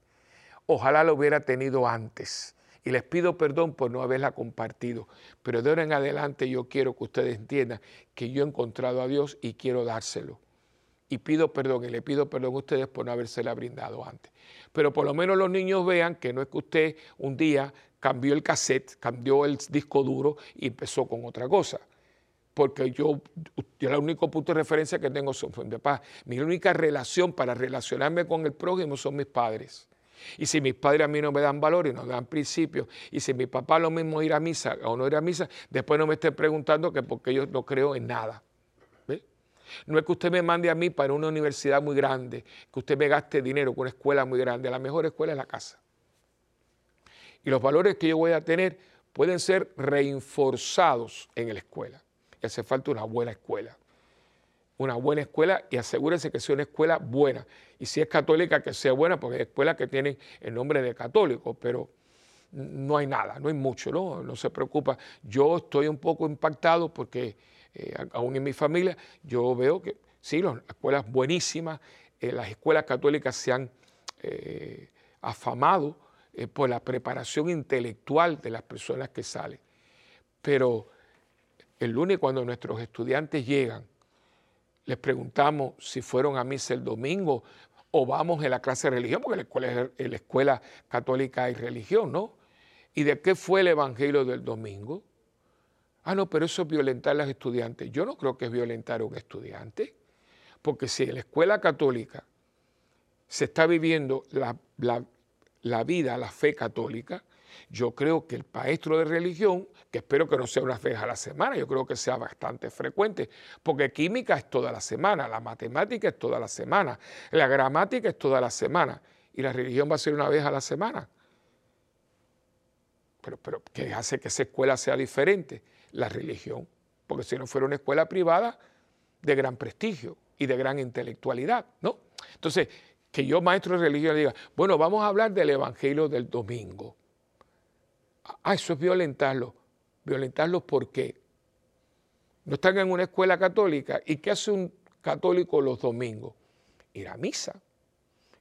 Ojalá lo hubiera tenido antes y les pido perdón por no haberla compartido, pero de ahora en adelante yo quiero que ustedes entiendan que yo he encontrado a Dios y quiero dárselo. Y pido perdón y le pido perdón a ustedes por no habérsela brindado antes. Pero por lo menos los niños vean que no es que usted un día cambió el cassette, cambió el disco duro y empezó con otra cosa porque yo, yo el único punto de referencia que tengo son de paz. Mi única relación para relacionarme con el prójimo son mis padres. Y si mis padres a mí no me dan valor y no me dan principios, y si mi papá lo mismo ir a misa o no ir a misa, después no me estén preguntando que porque yo no creo en nada. No es que usted me mande a mí para una universidad muy grande, que usted me gaste dinero con una escuela muy grande. La mejor escuela es la casa. Y los valores que yo voy a tener pueden ser reinforzados en la escuela. Y hace falta una buena escuela una buena escuela y asegúrense que sea una escuela buena. Y si es católica, que sea buena, porque hay escuelas que tienen el nombre de católico, pero no hay nada, no hay mucho, ¿no? No se preocupa. Yo estoy un poco impactado porque eh, aún en mi familia yo veo que sí, las escuelas buenísimas, eh, las escuelas católicas se han eh, afamado por la preparación intelectual de las personas que salen. Pero el lunes cuando nuestros estudiantes llegan les preguntamos si fueron a misa el domingo o vamos en la clase de religión, porque la escuela, en la escuela católica hay religión, ¿no? ¿Y de qué fue el evangelio del domingo? Ah, no, pero eso es violentar a los estudiantes. Yo no creo que es violentar a un estudiante, porque si en la escuela católica se está viviendo la vida, la fe católica, yo creo que el maestro de religión, que espero que no sea una vez a la semana, yo creo que sea bastante frecuente, porque química es toda la semana, la matemática es toda la semana, la gramática es toda la semana, y la religión va a ser una vez a la semana. Pero, pero ¿qué hace que esa escuela sea diferente? La religión, porque si no fuera una escuela privada de gran prestigio y de gran intelectualidad, ¿no? Entonces, que yo, maestro de religión, diga, bueno, vamos a hablar del Evangelio del domingo. Ah, eso es violentarlo. ¿Violentarlos por qué? No están en una escuela católica. ¿Y qué hace un católico los domingos? Ir a misa.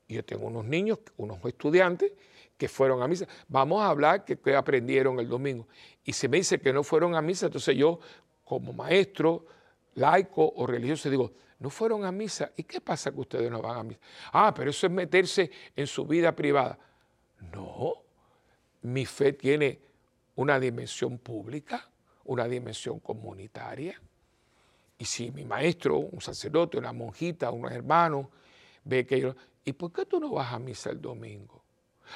Y yo tengo unos niños, unos estudiantes que fueron a misa. Vamos a hablar que, que aprendieron el domingo. Y se me dice que no fueron a misa, entonces yo, como maestro, laico o religioso, digo, no fueron a misa. ¿Y qué pasa que ustedes no van a misa? Ah, pero eso es meterse en su vida privada. No, mi fe tiene una dimensión pública, una dimensión comunitaria. Y si mi maestro, un sacerdote, una monjita, un hermano, ve que yo... ¿Y por qué tú no vas a misa el domingo?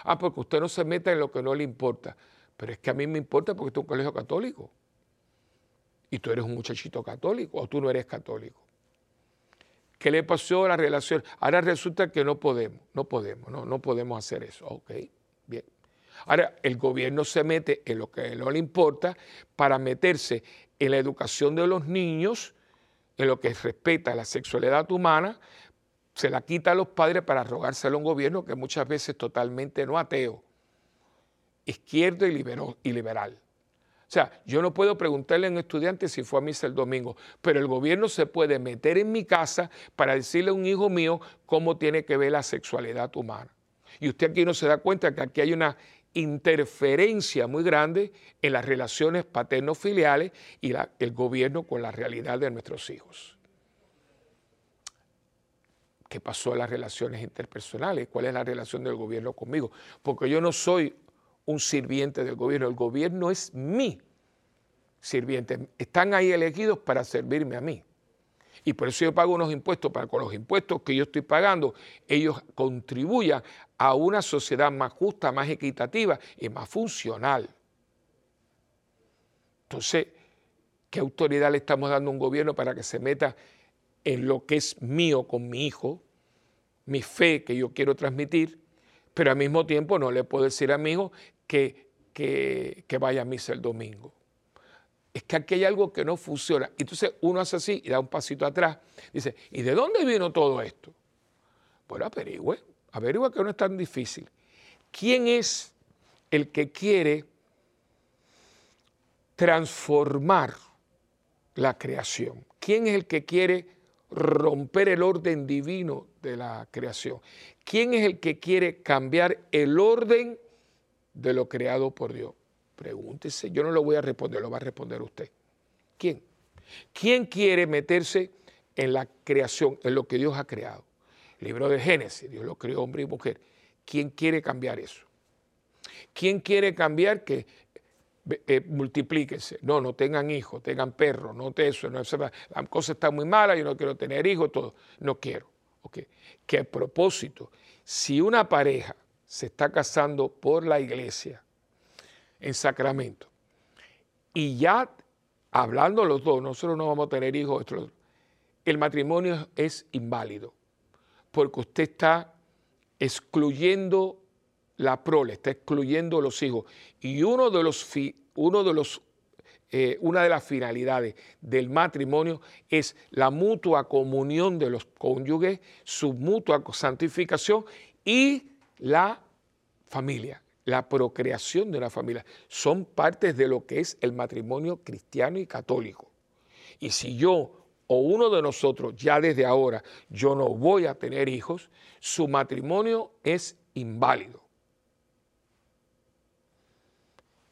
Ah, porque usted no se meta en lo que no le importa. Pero es que a mí me importa porque estoy es un colegio católico. Y tú eres un muchachito católico o tú no eres católico. ¿Qué le pasó a la relación? Ahora resulta que no podemos, no podemos, no, no podemos hacer eso. Ok. Ahora, el gobierno se mete en lo que no le importa para meterse en la educación de los niños, en lo que respeta la sexualidad humana, se la quita a los padres para rogárselo a un gobierno que muchas veces es totalmente no ateo, izquierdo y, y liberal. O sea, yo no puedo preguntarle a un estudiante si fue a misa el domingo, pero el gobierno se puede meter en mi casa para decirle a un hijo mío cómo tiene que ver la sexualidad humana. Y usted aquí no se da cuenta que aquí hay una interferencia muy grande en las relaciones paterno-filiales y el gobierno con la realidad de nuestros hijos. ¿Qué pasó en las relaciones interpersonales? ¿Cuál es la relación del gobierno conmigo? Porque yo no soy un sirviente del gobierno, el gobierno es mi sirviente. Están ahí elegidos para servirme a mí. Y por eso yo pago unos impuestos para con los impuestos que yo estoy pagando, ellos contribuyan a una sociedad más justa, más equitativa y más funcional. Entonces, ¿qué autoridad le estamos dando a un gobierno para que se meta en lo que es mío con mi hijo, mi fe que yo quiero transmitir, pero al mismo tiempo no le puedo decir a mi hijo que, que, que vaya a misa el domingo? Es que aquí hay algo que no funciona. Entonces uno hace así y da un pasito atrás. Dice, ¿y de dónde vino todo esto? Bueno, averigüe, averigüe que no es tan difícil. ¿Quién es el que quiere transformar la creación? ¿Quién es el que quiere romper el orden divino de la creación? ¿Quién es el que quiere cambiar el orden de lo creado por Dios? Pregúntese, yo no lo voy a responder, lo va a responder usted. ¿Quién? ¿Quién quiere meterse en la creación, en lo que Dios ha creado? libro de Génesis, Dios lo creó hombre y mujer. ¿Quién quiere cambiar eso? ¿Quién quiere cambiar que eh, multiplíquense? No, no tengan hijos, tengan perros, no te eso, no, la cosa está muy mala, yo no quiero tener hijos, todo. No quiero. Okay. Que a propósito, si una pareja se está casando por la iglesia, en sacramento. Y ya hablando los dos, nosotros no vamos a tener hijos, el matrimonio es inválido, porque usted está excluyendo la prole, está excluyendo los hijos. Y uno de los, uno de los eh, una de las finalidades del matrimonio es la mutua comunión de los cónyuges, su mutua santificación y la familia la procreación de una familia, son partes de lo que es el matrimonio cristiano y católico. Y si yo o uno de nosotros ya desde ahora yo no voy a tener hijos, su matrimonio es inválido.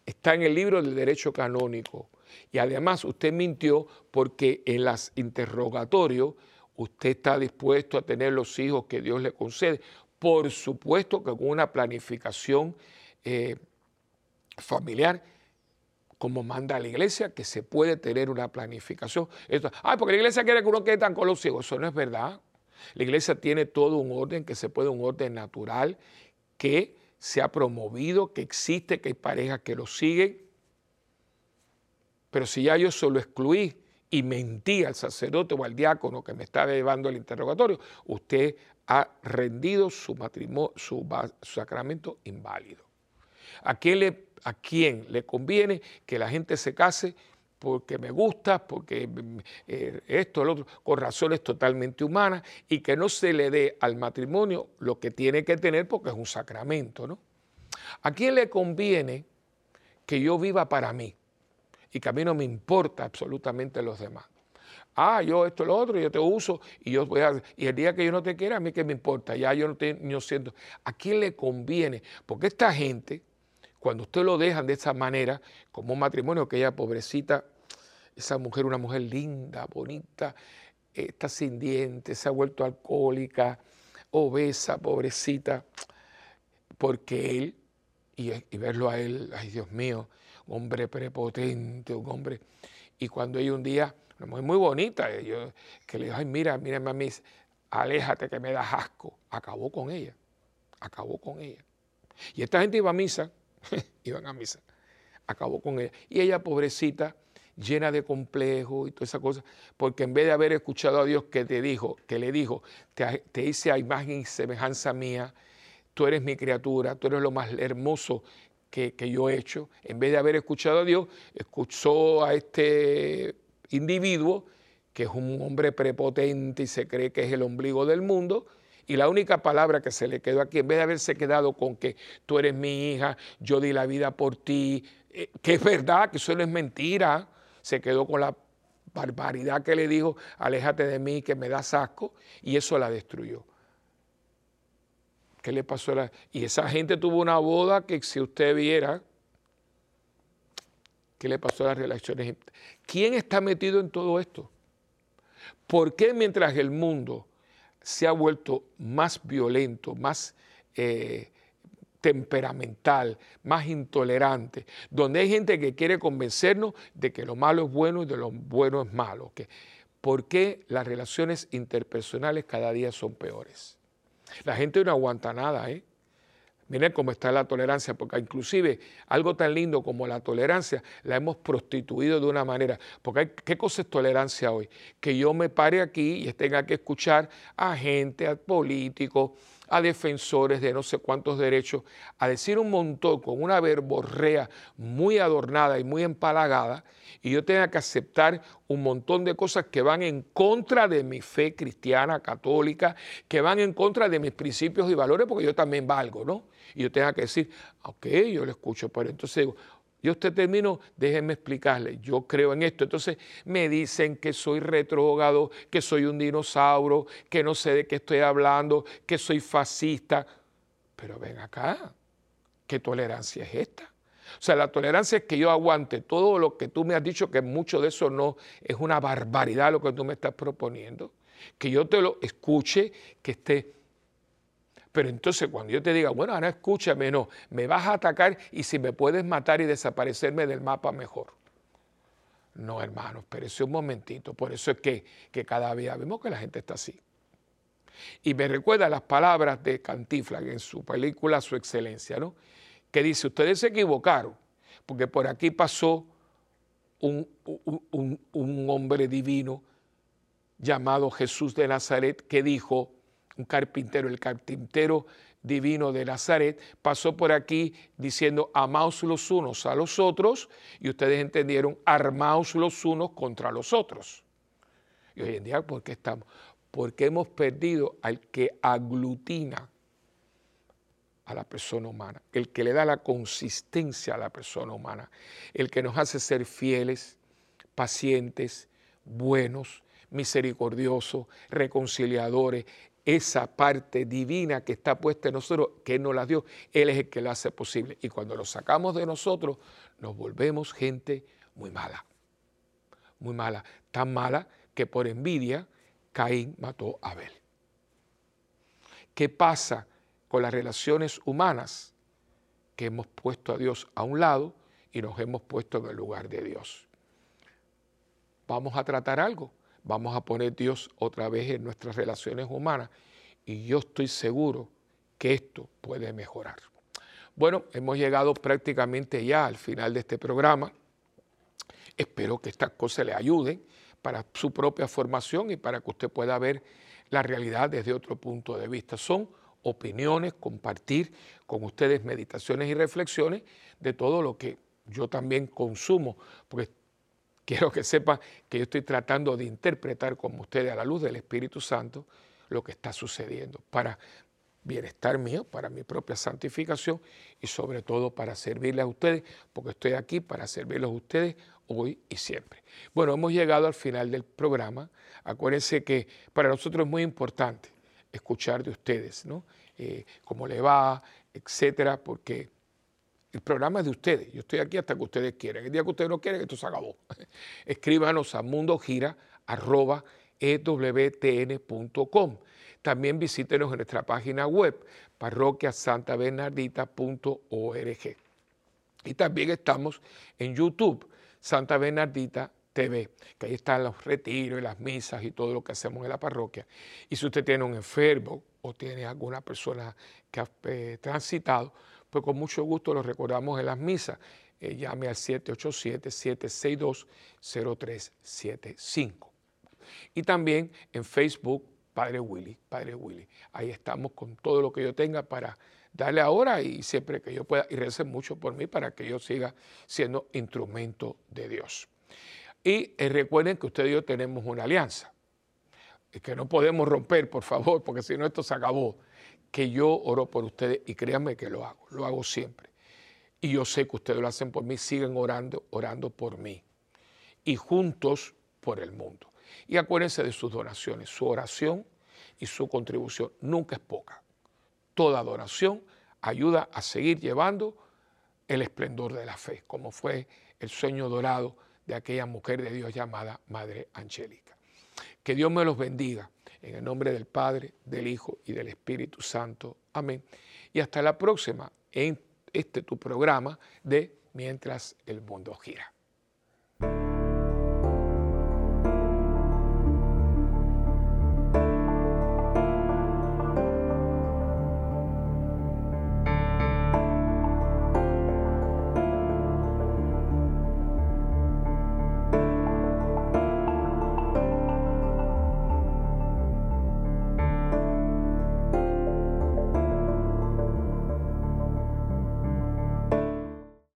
Está en el libro del derecho canónico. Y además usted mintió porque en las interrogatorios usted está dispuesto a tener los hijos que Dios le concede. Por supuesto que con una planificación eh, familiar como manda la iglesia, que se puede tener una planificación. Esto, porque la iglesia quiere que uno quede tan con los ciegos. Eso no es verdad. La iglesia tiene todo un orden que se puede, un orden natural, que se ha promovido, que existe, que hay parejas que lo siguen. Pero si ya yo solo excluí y mentí al sacerdote o al diácono que me estaba llevando el interrogatorio, usted ha rendido su matrimonio, su sacramento inválido. ¿A quién le, conviene que la gente se case? porque me gusta, porque mm, eh, esto, lo otro, con razones totalmente humanas, y que no se le dé al matrimonio lo que tiene que tener porque es un sacramento, ¿no? ¿A quién le conviene que yo viva para mí y que a mí no me importa absolutamente los demás? Ah, yo esto, lo otro, yo te uso y yo voy a, y el día que yo no te quiera, a mí qué me importa, ya yo no, te, no siento. ¿A quién le conviene? Porque esta gente cuando usted lo dejan de esa manera, como un matrimonio, que ella pobrecita, esa mujer, una mujer linda, bonita, está sin dientes, se ha vuelto alcohólica, obesa, pobrecita, porque él, y, verlo a él, ay Dios mío, un hombre prepotente, un hombre, y cuando ella un día, una mujer muy bonita, que le dijo, ay mira, mira mami, aléjate que me das asco, acabó con ella, acabó con ella. Y esta gente iba a misa, iban a misa. Acabó con ella. Y ella, pobrecita, llena de complejo y toda esa cosa, porque en vez de haber escuchado a Dios que te dijo, que le dijo, te, hice a imagen y semejanza mía, tú eres mi criatura, tú eres lo más hermoso que, que, yo he hecho, en vez de haber escuchado a Dios, escuchó a este individuo que es un hombre prepotente y se cree que es el ombligo del mundo, y la única palabra que se le quedó aquí, en vez de haberse quedado con que tú eres mi hija, yo di la vida por ti, eh, que es verdad, que eso no es mentira, se quedó con la barbaridad que le dijo, aléjate de mí, que me das asco, y eso la destruyó. ¿Qué le pasó a la... Y esa gente tuvo una boda que si usted viera, ¿qué le pasó a las relaciones? ¿Quién está metido en todo esto? ¿Por qué mientras el mundo se ha vuelto más violento, más eh, temperamental, más intolerante, donde hay gente que quiere convencernos de que lo malo es bueno y de lo bueno es malo. ¿Por qué las relaciones interpersonales cada día son peores? La gente no aguanta nada, ¿eh? Miren cómo está la tolerancia, porque inclusive algo tan lindo como la tolerancia la hemos prostituido de una manera. Porque ¿qué cosa es tolerancia hoy? Que yo me pare aquí y tenga que escuchar a gente, a políticos, a defensores de no sé cuántos derechos, a decir un montón con una verborrea muy adornada y muy empalagada, y yo tenga que aceptar un montón de cosas que van en contra de mi fe cristiana, católica, que van en contra de mis principios y valores, porque yo también valgo, ¿no? Y yo tenga que decir, ok, yo lo escucho, pero entonces digo, yo usted termino, déjenme explicarle, yo creo en esto. Entonces me dicen que soy retrógrado, que soy un dinosaurio, que no sé de qué estoy hablando, que soy fascista. Pero ven acá, ¿qué tolerancia es esta? O sea, la tolerancia es que yo aguante todo lo que tú me has dicho, que mucho de eso no es una barbaridad lo que tú me estás proponiendo. Que yo te lo escuche, que esté pero entonces cuando yo te diga, bueno, ahora escúchame, no, me vas a atacar y si me puedes matar y desaparecerme del mapa, mejor. No, hermano, espérese un momentito. Por eso es que, que cada día vemos que la gente está así. Y me recuerda las palabras de Cantifla en su película Su Excelencia, ¿no? Que dice, ustedes se equivocaron, porque por aquí pasó un, un hombre divino llamado Jesús de Nazaret que dijo, un carpintero, el carpintero divino de Nazaret, pasó por aquí diciendo, amaos los unos a los otros, y ustedes entendieron, armaos los unos contra los otros. Y hoy en día, ¿por qué estamos? Porque hemos perdido al que aglutina a la persona humana, el que le da la consistencia a la persona humana, el que nos hace ser fieles, pacientes, buenos, misericordiosos, reconciliadores, esa parte divina que está puesta en nosotros, que Él nos la dio, Él es el que lo hace posible. Y cuando lo sacamos de nosotros, nos volvemos gente muy mala. Muy mala. Tan mala que por envidia Caín mató a Abel. ¿Qué pasa con las relaciones humanas? Que hemos puesto a Dios a un lado y nos hemos puesto en el lugar de Dios. Vamos a tratar algo vamos a poner Dios otra vez en nuestras relaciones humanas y yo estoy seguro que esto puede mejorar. Bueno, hemos llegado prácticamente ya al final de este programa. Espero que estas cosas le ayuden para su propia formación y para que usted pueda ver la realidad desde otro punto de vista. Son opiniones, compartir con ustedes meditaciones y reflexiones de todo lo que yo también consumo, porque quiero que sepan que yo estoy tratando de interpretar como ustedes a la luz del Espíritu Santo lo que está sucediendo para bienestar mío, para mi propia santificación y sobre todo para servirles a ustedes, porque estoy aquí para servirles a ustedes hoy y siempre. Bueno, hemos llegado al final del programa. Acuérdense que para nosotros es muy importante escuchar de ustedes, ¿no? Eh, cómo le va, etcétera, porque el programa es de ustedes. Yo estoy aquí hasta que ustedes quieran. El día que ustedes no quieren, esto se acabó. Escríbanos a mundogira.ewtn.com. También visítenos en nuestra página web, parroquiasantabernardita.org. Y también estamos en YouTube, Santa Bernardita TV, que ahí están los retiros y las misas y todo lo que hacemos en la parroquia. Y si usted tiene un enfermo o tiene alguna persona que ha eh, transitado, con mucho gusto lo recordamos en las misas. Eh, llame al 787-762-0375. Y también en Facebook, Padre Willy, Padre Willy. Ahí estamos con todo lo que yo tenga para darle ahora y siempre que yo pueda. Y recen mucho por mí para que yo siga siendo instrumento de Dios. Y eh, recuerden que usted y yo tenemos una alianza. Que no podemos romper, por favor, porque si no esto se acabó que yo oro por ustedes y créanme que lo hago, lo hago siempre. Y yo sé que ustedes lo hacen por mí, siguen orando, orando por mí. Y juntos por el mundo. Y acuérdense de sus donaciones, su oración y su contribución nunca es poca. Toda donación ayuda a seguir llevando el esplendor de la fe, como fue el sueño dorado de aquella mujer de Dios llamada Madre Angélica. Que Dios me los bendiga en el nombre del Padre, del Hijo y del Espíritu Santo. Amén. Y hasta la próxima en este tu programa de Mientras el mundo gira.